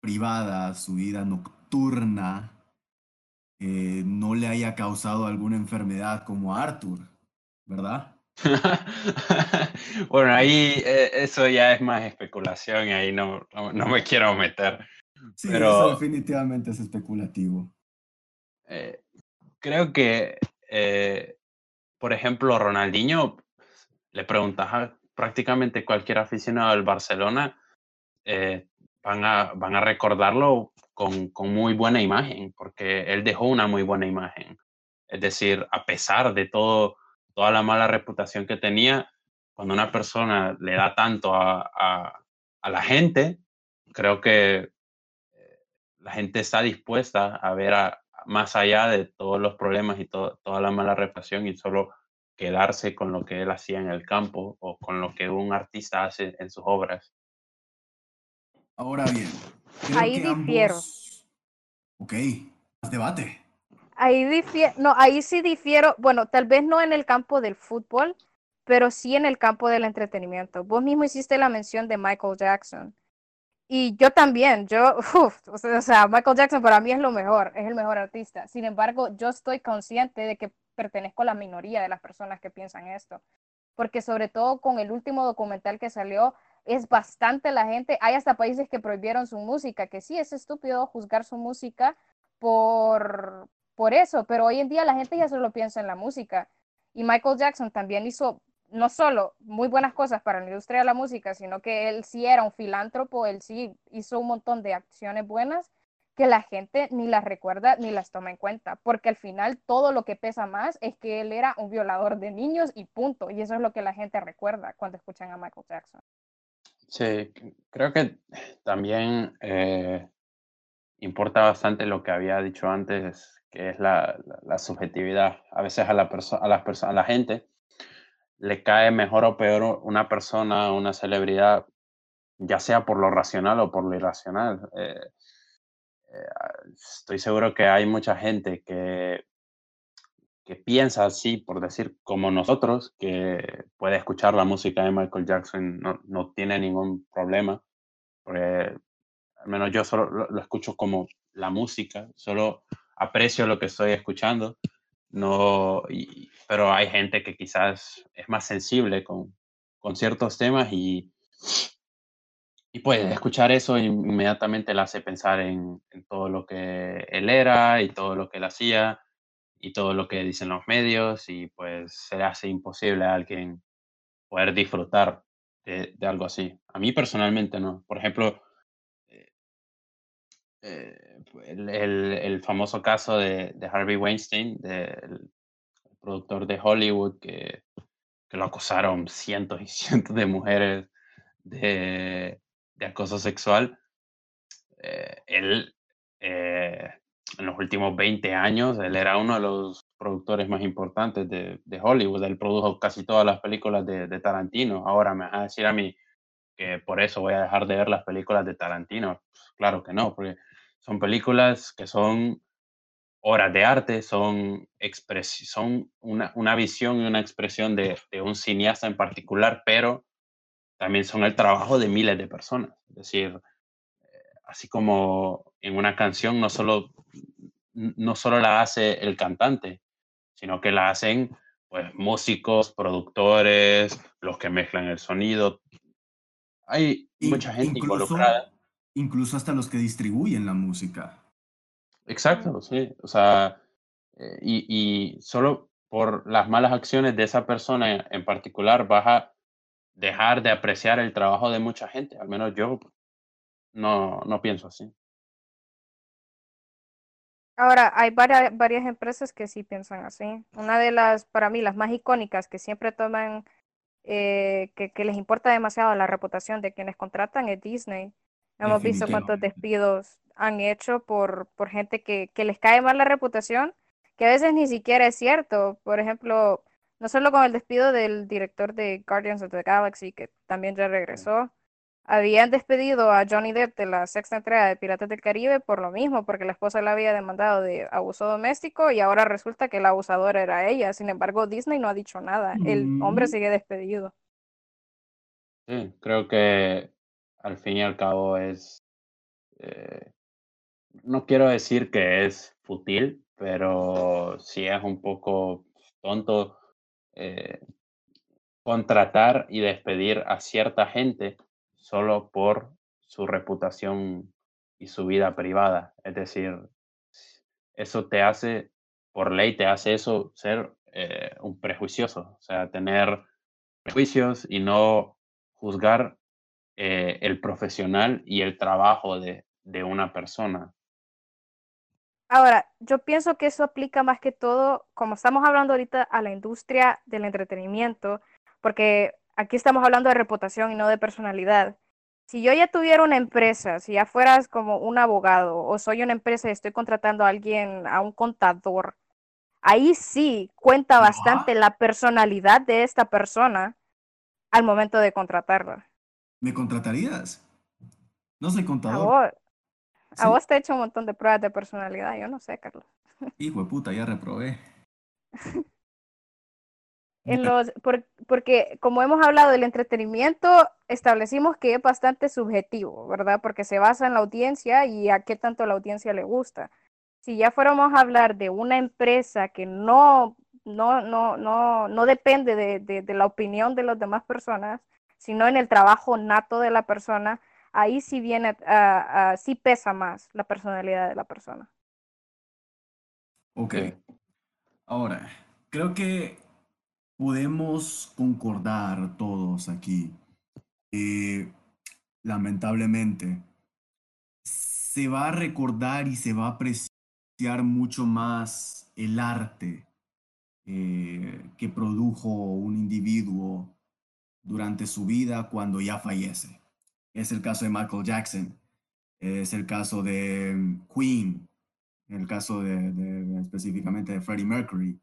privada, su vida nocturna, eh, no le haya causado alguna enfermedad como a Arthur, ¿verdad? bueno, ahí eh, eso ya es más especulación y ahí no, no, me quiero meter. Sí, pero, eso definitivamente es especulativo. Eh, creo que, eh, por ejemplo, Ronaldinho, le preguntas a prácticamente cualquier aficionado del Barcelona, van, a, van a recordarlo con, con muy buena imagen, porque él dejó una muy buena imagen. Es decir, a pesar de todo toda la mala reputación que tenía, cuando una persona le da tanto a, a, la gente, creo que eh, la gente está dispuesta a ver más allá de todos los problemas y toda la mala reputación y solo quedarse con lo que él hacía en el campo o con lo que un artista hace en sus obras. Ahora bien, ahí difiero. Ok, debate ahí difiero, no, ahí sí difiero, bueno, tal vez no en el campo del fútbol, pero sí en el campo del entretenimiento. Vos mismo hiciste la mención de Michael Jackson. Y yo también, yo, o sea, Michael Jackson para mí es lo mejor, es el mejor artista. Sin embargo, yo estoy consciente de que pertenezco a la minoría de las personas que piensan esto. Porque sobre todo con el último documental que salió, es bastante la gente. Hay hasta países que prohibieron su música, que sí es estúpido juzgar su música por, por eso, pero hoy en día la gente ya solo piensa en la música. Y Michael Jackson también hizo no solo muy buenas cosas para la industria de la música, sino que él sí era un filántropo, él sí hizo un montón de acciones buenas que la gente ni las recuerda ni las toma en cuenta, porque al final todo lo que pesa más es que él era un violador de niños y punto, y eso es lo que la gente recuerda cuando escuchan a Michael Jackson. Sí, creo que también eh, importa bastante lo que había dicho antes, que es la, la, subjetividad. A veces a la, a, las a la gente le cae mejor o peor una persona, una celebridad, ya sea por lo racional o por lo irracional. Eh, eh, estoy seguro que hay mucha gente que, que piensa así, por decir, como nosotros, que puede escuchar la música de Michael Jackson, no, no tiene ningún problema, al menos yo solo lo, escucho como la música, solo aprecio lo que estoy escuchando, no, pero hay gente que quizás es más sensible con, con ciertos temas y, y pues escuchar eso inmediatamente le hace pensar en, todo lo que él era y todo lo que él hacía y todo lo que dicen los medios y pues se le hace imposible a alguien poder disfrutar de algo así. A mí personalmente no. Por ejemplo, eh, el, el, famoso caso de, Harvey Weinstein, del productor de Hollywood, que, que, lo acosaron cientos y cientos de mujeres de, acoso sexual. Eh, él, eh, en los últimos 20 años, él era uno de los productores más importantes de, Hollywood. Él produjo casi todas las películas de, de Tarantino. Ahora me vas a decir a mí que por eso voy a dejar de ver las películas de Tarantino. Pues, claro que no, porque son películas que son obras de arte, son, son una, una, visión y una expresión de, de, un cineasta en particular, pero también son el trabajo de miles de personas. Es decir, así como en una canción no solo, no solo la hace el cantante, sino que la hacen pues músicos, productores, los que mezclan el sonido. Hay mucha gente involucrada. Incluso hasta los que distribuyen la música. Exacto, sí. O sea, eh, y, y solo por las malas acciones de esa persona en particular vas a dejar de apreciar el trabajo de mucha gente. Al menos yo no, no pienso así. Ahora, hay varias, varias empresas que sí piensan así. Una de las, para mí, las más icónicas que siempre toman, eh, que, que, les importa demasiado la reputación de quienes contratan es Disney. Hemos visto cuántos despidos han hecho por, por gente que, que les cae mal la reputación, que a veces ni siquiera es cierto. Por ejemplo, no solo con el despido del director de Guardians of the Galaxy, que también ya regresó, habían despedido a Johnny Depp de la sexta entrega de Piratas del Caribe por lo mismo, porque la esposa la había demandado de abuso doméstico y ahora resulta que la abusadora era ella. Sin embargo, Disney no ha dicho nada. El hombre mm. sigue despedido. Sí, creo que al fin y al cabo es... Eh, no quiero decir que es fútil, pero sí es un poco tonto eh, contratar y despedir a cierta gente solo por su reputación y su vida privada. Es decir, eso te hace, por ley, te hace eso ser eh, un prejuicioso, o sea, tener prejuicios y no juzgar eh, el profesional y el trabajo de, de una persona. Ahora, yo pienso que eso aplica más que todo, como estamos hablando ahorita, a la industria del entretenimiento, porque aquí estamos hablando de reputación y no de personalidad. Si yo ya tuviera una empresa, si ya fueras como un abogado o soy una empresa y estoy contratando a alguien, a un contador, ahí sí cuenta bastante la personalidad de esta persona al momento de contratarla. ¿Me contratarías? No soy contador. A vos te he hecho un montón de pruebas de personalidad, yo no sé, Carlos. Hijo de puta, ya reprobé. en los, porque como hemos hablado del entretenimiento, establecimos que es bastante subjetivo, ¿verdad? Porque se basa en la audiencia y a qué tanto la audiencia le gusta. Si ya fuéramos a hablar de una empresa que no, no, no, no, no depende de, de, de la opinión de las demás personas, sino en el trabajo nato de la persona, ahí sí viene, uh, pesa más la personalidad de la persona. Ok. Ahora, creo que podemos concordar todos aquí. lamentablemente, se va a recordar y se va a apreciar mucho más el arte eh, que produjo un individuo durante su vida cuando ya fallece. Es el caso de Michael Jackson, es el caso de mm, Queen, el caso de, específicamente de Freddie Mercury.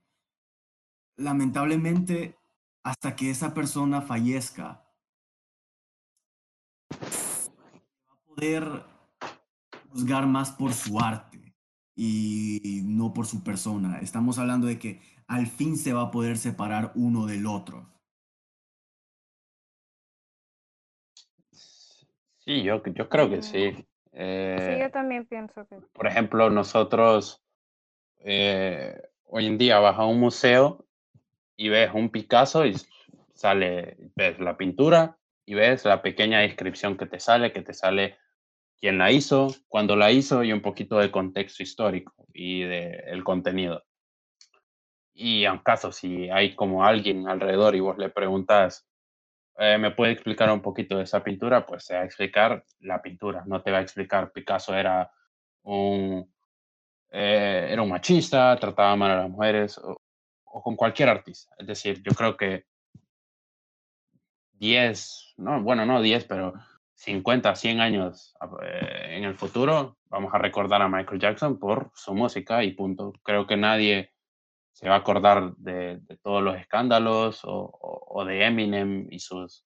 Lamentablemente, hasta que esa persona fallezca, va a poder juzgar más por su arte y no por su persona. Estamos hablando de que al fin se va a poder separar uno del otro. Sí, yo, yo creo que sí. sí, yo eh, también pienso que. Por ejemplo, nosotros eh, hoy en día vas a un museo y ves un Picasso y sale, ves la pintura y ves la pequeña descripción que te sale, que te sale quién la hizo, cuándo la hizo y un poquito de contexto histórico y del contenido. Y en caso, si hay como alguien alrededor y vos le preguntas, eh, ¿me puede explicar un poquito de esa pintura? Pues se va a explicar la pintura, no te va a explicar Picasso era un, eh, era un machista, trataba mal a las mujeres o, con cualquier artista. Es decir, yo creo que 10, no, bueno, no 10, pero 50, 100 años eh, en el futuro, vamos a recordar a Michael Jackson por su música y punto. Creo que nadie se va a acordar de, todos los escándalos o, de Eminem y sus,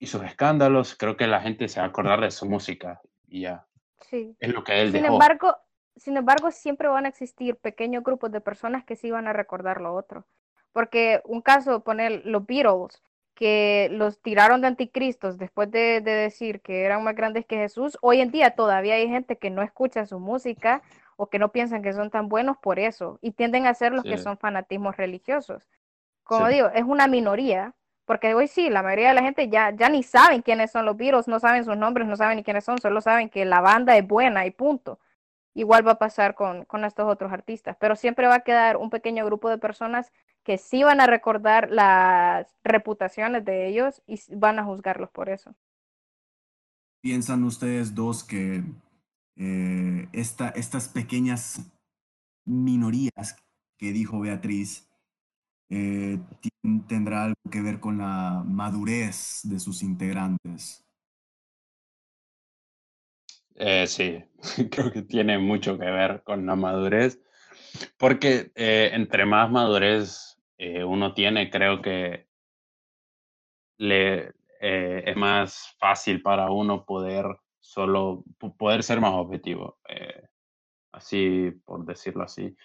y sus escándalos. Creo que la gente se va a acordar de su música y ya. Sí. Es lo que él sin dejó. Embargo, sin embargo, siempre van a existir pequeños grupos de personas que sí van a recordar lo otro. Porque un caso, poner los Beatles, que los tiraron de anticristos después de, de, decir que eran más grandes que Jesús, hoy en día todavía hay gente que no escucha su música o que no piensan que son tan buenos por eso y tienden a ser los que son fanatismos religiosos. como digo, es una minoría, porque hoy sí, la mayoría de la gente ya, ya ni saben quiénes son los Beatles, no saben sus nombres, no saben ni quiénes son, solo saben que la banda es buena y punto. Igual va a pasar con, con estos otros artistas, pero siempre va a quedar un pequeño grupo de personas que sí van a recordar las reputaciones de ellos y van a juzgarlos por eso. ¿Piensan ustedes dos que eh, estas pequeñas minorías que dijo Beatriz eh, tendrá algo que ver con la madurez de sus integrantes? Eh, sí, creo que tiene mucho que ver con la madurez, porque entre más madurez uno tiene, creo que le, es más fácil para uno poder solo poder ser más objetivo, eh, así por decirlo así,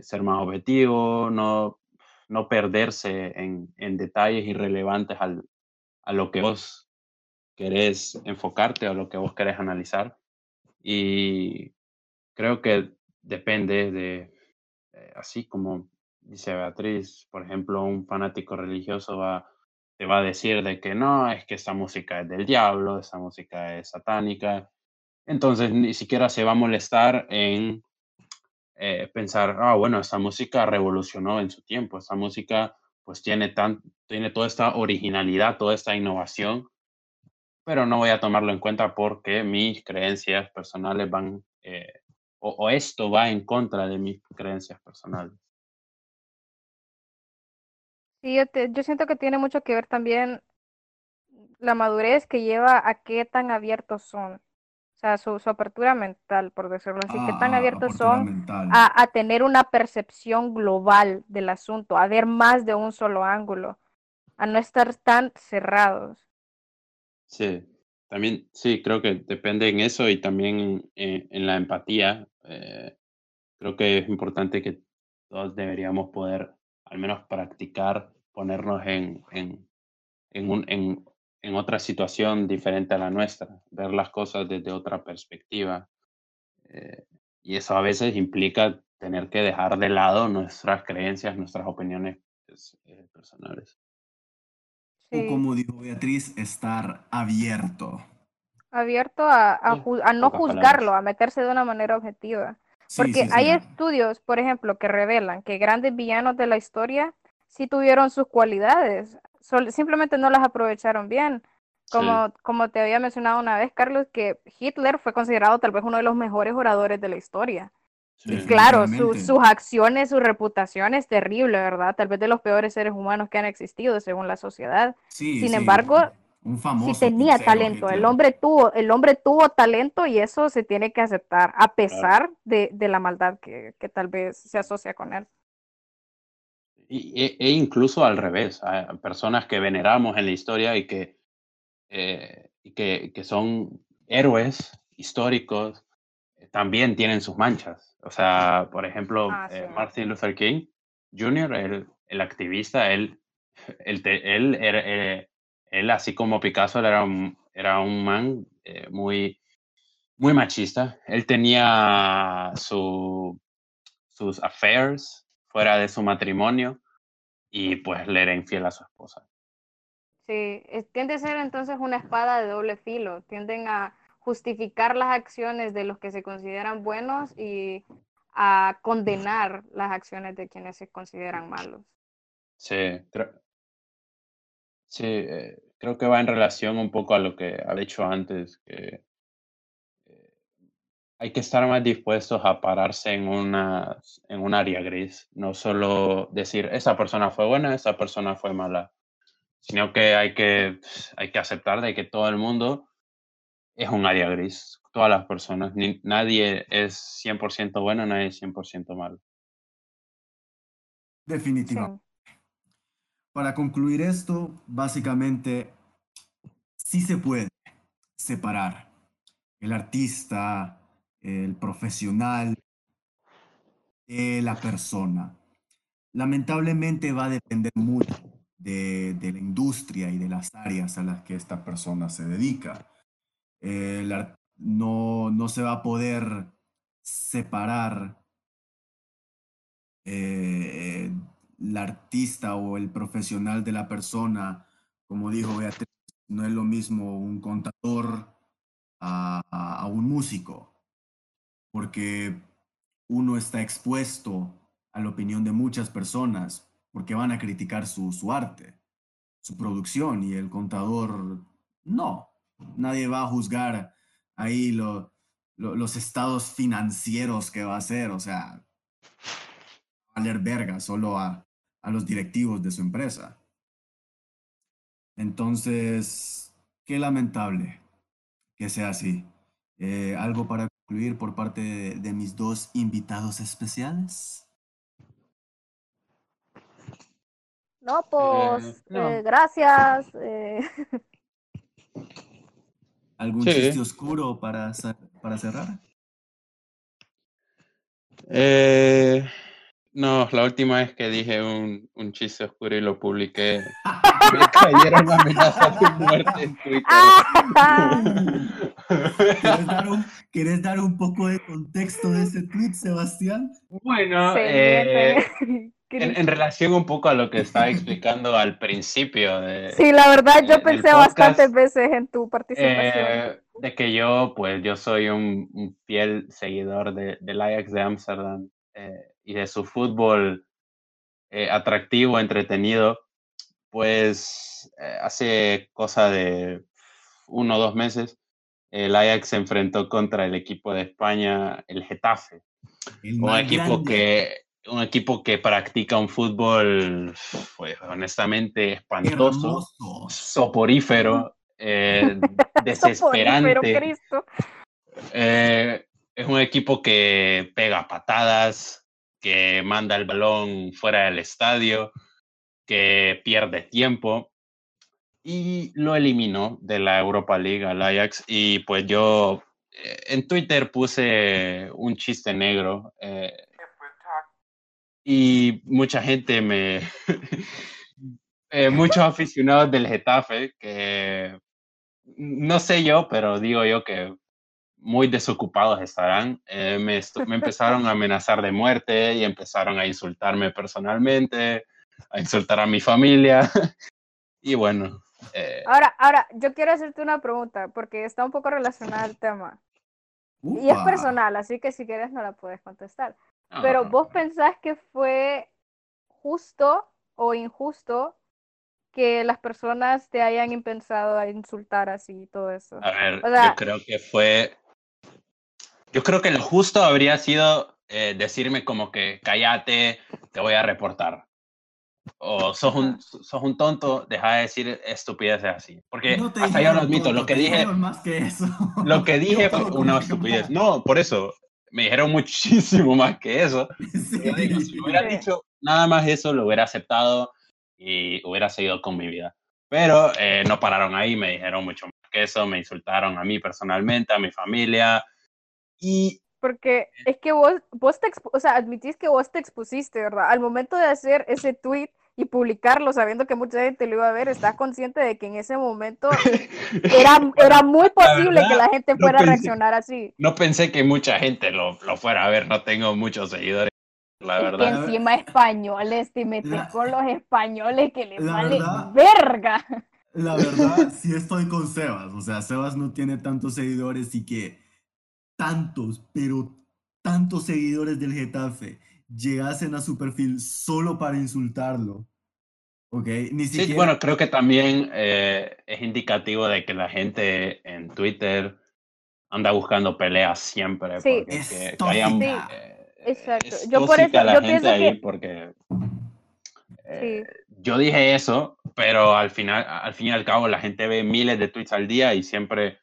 ser más objetivo, no, no perderse en, en detalles irrelevantes al, a lo que vos querés enfocarte o lo que vos querés analizar. Y creo que depende de, así como dice Beatriz, por ejemplo, un fanático religioso va, te va a decir de que no, es que esa música es del diablo, esa música es satánica. Entonces ni siquiera se va a molestar en eh, pensar, ah, bueno, esa música revolucionó en su tiempo, esa música pues tiene, tan, tiene toda esta originalidad, toda esta innovación, pero no voy a tomarlo en cuenta porque mis creencias personales van, eh, o esto va en contra de mis creencias personales. Sí, yo, yo siento que tiene mucho que ver también la madurez que lleva a qué tan abiertos son. O sea, su, apertura mental, por decirlo así, qué tan ah, abiertos son a, a, tener una percepción global del asunto, a ver más de un solo ángulo, a no estar tan cerrados. Sí, también, sí, creo que depende en eso y también en, la empatía. Eh, creo que es importante que todos deberíamos poder al menos practicar, ponernos en, en, en, un, en, en otra situación diferente a la nuestra, ver las cosas desde otra perspectiva. Eh, y eso a veces implica tener que dejar de lado nuestras creencias, nuestras opiniones pues, eh, personales. O como dijo Beatriz, estar abierto. Abierto a, a, a no juzgarlo, a meterse de una manera objetiva. Porque hay estudios, por ejemplo, que revelan que grandes villanos de la historia sí tuvieron sus cualidades, simplemente no las aprovecharon bien. Como, como te había mencionado una vez, Carlos, que Hitler fue considerado tal vez uno de los mejores oradores de la historia. y claro, sus acciones, su reputación es terrible, ¿verdad? Tal vez de los peores seres humanos que han existido según la sociedad. Sin embargo, un famoso. Sí tenía talento, el hombre tuvo, el hombre tuvo talento y eso se tiene que aceptar, a pesar de, de, la maldad que, que, tal vez se asocia con él. E, e, incluso al revés, personas que veneramos en la historia y que, eh, que, que, son héroes históricos, eh, también tienen sus manchas. O sea, por ejemplo, ah, eh, Martin Luther King Jr., el, el activista, él, él, él era, él, así como Picasso, era un, era un man eh, muy, muy machista. Él tenía su, sus affairs fuera de su matrimonio y pues le era infiel a su esposa. Sí, tiende a ser entonces una espada de doble filo. Tienden a justificar las acciones de los que se consideran buenos y a condenar las acciones de quienes se consideran malos. Sí, Sí, eh, creo que va en relación un poco a lo que ha dicho antes, que eh, hay que estar más dispuestos a pararse en, una, en un área gris, no solo decir, esa persona fue buena, esa persona fue mala, sino que hay que, hay que aceptar de que todo el mundo es un área gris, todas las personas, nadie es 100% bueno, nadie es 100% malo. Definitivamente. Para concluir esto, básicamente, sí se puede separar el artista, el profesional, de la persona. Lamentablemente va a depender mucho de, la industria y de las áreas a las que esta persona se dedica. no, no, se va a poder separar eh, el artista o el profesional de la persona, como dijo Beatriz, no es lo mismo un contador a, a un músico, porque uno está expuesto a la opinión de muchas personas, porque van a criticar su, su arte, su producción, y el contador no. Nadie va a juzgar ahí lo, lo, los estados financieros que va a hacer, o sea, valer verga solo a, a los directivos de su empresa. Entonces, qué lamentable que sea así. Eh, ¿Algo para concluir por parte de, de mis dos invitados especiales? No, pues, Eh, no. eh, gracias. eh, ¿Algún Sí. chiste oscuro para, para cerrar? Eh, no, la última vez que dije un, un chiste oscuro y lo publiqué, me cayeron amenazas de muerte en Twitter. ¿Quieres dar, un, quieres dar un poco de contexto de ese tweet, Sebastián? Bueno, eh, en, en relación un poco a lo que estaba explicando al principio de, Sí, la verdad, yo eh, pensé podcast, bastantes veces en tu participación. eh, de que yo, pues yo soy un, un fiel seguidor de, del Ajax de Ámsterdam eh, y de su fútbol eh, atractivo, entretenido, pues eh, hace cosa de uno o dos meses, el Ajax se enfrentó contra el equipo de España, el Getafe, El un equipo que un equipo que practica un fútbol, pues honestamente espantoso, Hermoso. soporífero, eh, Soporífero, desesperante. Cristo. Eh, es un equipo que pega patadas, que manda el balón fuera del estadio, que pierde tiempo y lo eliminó de la Europa League al Ajax. Y pues yo eh, en Twitter puse un chiste negro eh, y mucha gente me... eh, muchos aficionados del Getafe que no sé yo, pero digo yo que muy desocupados estarán. Eh, me, me empezaron a amenazar de muerte y empezaron a insultarme personalmente, a insultar a mi familia. y bueno, eh, Ahora, ahora, yo quiero hacerte una pregunta, porque está un poco relacionada al tema. Y es Upa. personal, así que si quieres no la puedes contestar. Pero ah, vos pensás que fue justo o injusto que las personas te hayan empezado a insultar así y todo eso. a ver, o sea- yo creo que fue... Yo creo que lo justo habría sido eh, decirme como que cállate, te voy a reportar. O sos un, sos un tonto, deja de decir estupideces así. Porque No hasta yo lo admito, lo que dije... más que eso. Lo que dije fue una estupidez. No, por eso. Me dijeron muchísimo más que eso. Sí. Yo digo, si Sí. dicho nada más eso, lo hubiera aceptado y hubiera seguido con mi vida. Pero eh, no pararon ahí, me dijeron mucho más que eso, me insultaron a mí personalmente, a mi familia. Y Porque es que vos, vos te, o sea, admitís que vos te expusiste, ¿verdad? Al momento de hacer ese tweet y publicarlo sabiendo que mucha gente lo iba a ver, estás consciente de que en ese momento era, era muy posible que verdad, la gente no fuera a pensé- reaccionar así. no pensé que mucha gente lo, lo fuera a ver, no tengo muchos seguidores, la Es que verdad. encima españoles, te metes La- con los españoles que les la vale verdad- verga. La verdad, sí estoy con Sebas. O sea, Sebas no tiene tantos seguidores y que tantos, pero tantos seguidores del Getafe llegasen a su perfil solo para insultarlo. ¿Ok? Ni Sí, siquiera. bueno, creo que también eh, es indicativo de que la gente en Twitter anda buscando peleas siempre. Sí. porque Es que- que hayan, eh, Exacto. es Yo por eso- la yo gente pienso ahí que- porque eh, yo dije eso, pero al final, al fin y al cabo, la gente ve miles de tweets al día y siempre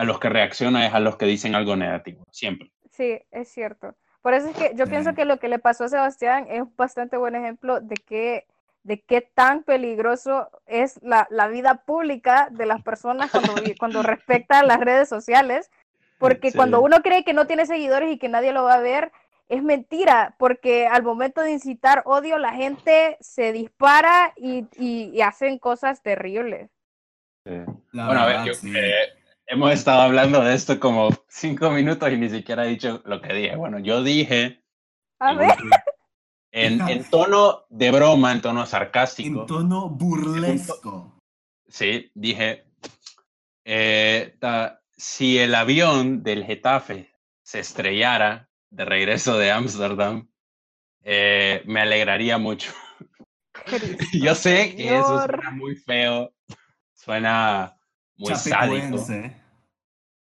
a los que reacciona es a los que dicen algo negativo, siempre. Sí, es cierto. Por eso es que yo pienso que lo que le pasó a Sebastián es un bastante buen ejemplo de que de qué tan peligroso es la, la vida pública de las personas cuando, cuando respecta a las redes sociales, porque Sí. cuando uno cree que no tiene seguidores y que nadie lo va a ver, es mentira, porque al momento de incitar odio, la gente se dispara y, y- y hacen cosas terribles. Bueno, a ver, yo- eh, hemos estado hablando de esto como cinco minutos y ni siquiera he dicho lo que dije. Bueno, yo dije A en ver, en, en tono de broma, en tono sarcástico. En tono burlesco. Sí, dije, eh, ta- si el avión del Getafe se estrellara de regreso de Ámsterdam, eh, me alegraría mucho. Yo sé que eso suena muy feo, suena muy sádico.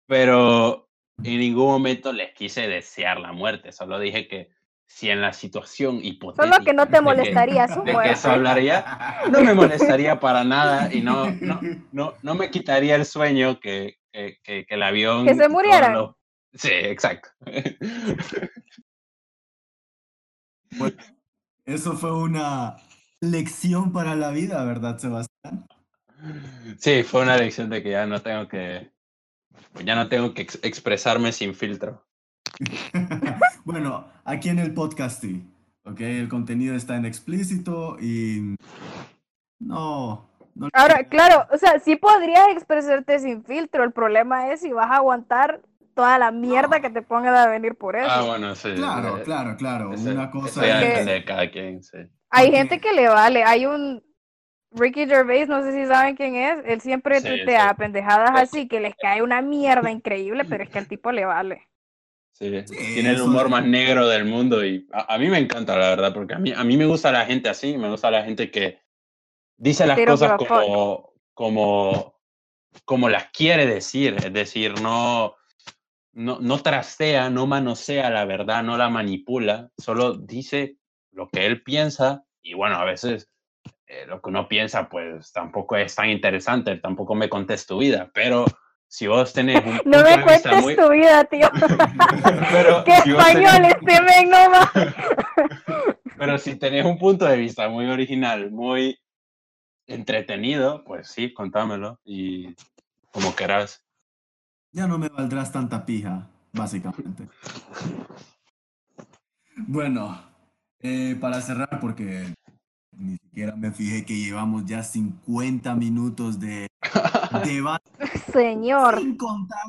Pero en ningún momento les quise desear la muerte, solo dije que si en la situación hipotética Solo que no te molestaría su de que muerte. eso hablaría, no me molestaría para nada y no, no, no, no me quitaría el sueño que, que, que- que el avión... Que se lo- Sí, exacto. Eso fue una lección para la vida, ¿verdad, Sebastián? Sí, fue una lección de que ya no tengo que... Ya no tengo que ex- expresarme sin filtro. bueno, aquí en el podcast sí, ¿ok? El contenido está en explícito y no... no Ahora, claro, o sea, sí podrías expresarte sin filtro. El problema es si vas a aguantar toda la mierda que te pongan a venir por eso. Ah, bueno, sí. Claro, eh, claro, claro. Una cosa es- depende de cada quien, sí. Hay gente que le vale. Hay un Ricky Gervais, no sé si saben quién es. Él siempre Sí, tuitea sí. pendejadas Sí. así que les cae una mierda increíble, pero es que al tipo le vale. Sí, Sí, tiene el humor más negro del mundo y a, a mí me encanta, la verdad, porque a mí, a mí me gusta la gente así, me gusta la gente que dice las Pero, cosas como, como, como las quiere decir, es decir, no, no, no trastea, no manosea la verdad, no la manipula, solo dice lo que él piensa y bueno, a veces eh, lo que uno piensa pues tampoco es tan interesante, tampoco me contes tu vida, pero si vos tenés un No punto me de vista cuentes muy- tu vida, tío. pero ¡Qué si vos tenés- español este no! Pero si tenés un punto de vista muy original, muy entretenido, pues sí, contámelo y como querás. Ya no me valdrás tanta pija, básicamente. Bueno, eh, para cerrar, porque ni siquiera me fijé que llevamos ya 50 minutos de debate Señor. sin contar,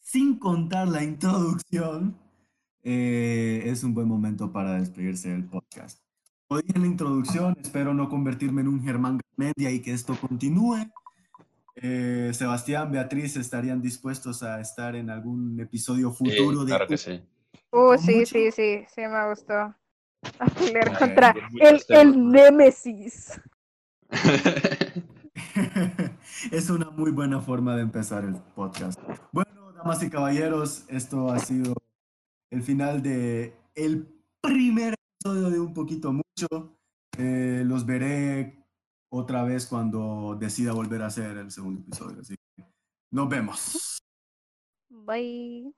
sin contar la introducción. eh, es un buen momento para despedirse del podcast. Hoy en la introducción, espero no convertirme en un Germán Media y que esto continúe. Eh, Sebastián, Beatriz, ¿estarían dispuestos a estar en algún episodio Sí, futuro de claro que sí. Uh, sí, mucho? sí, sí, sí me gustó. A pelear contra el, el Némesis. es una muy buena forma de empezar el podcast. Bueno, damas y caballeros, esto ha sido el final de el primer episodio de Un Poquito Mucho. Eh, los veré otra vez cuando decida volver a hacer el segundo episodio. Así que nos vemos. Bye.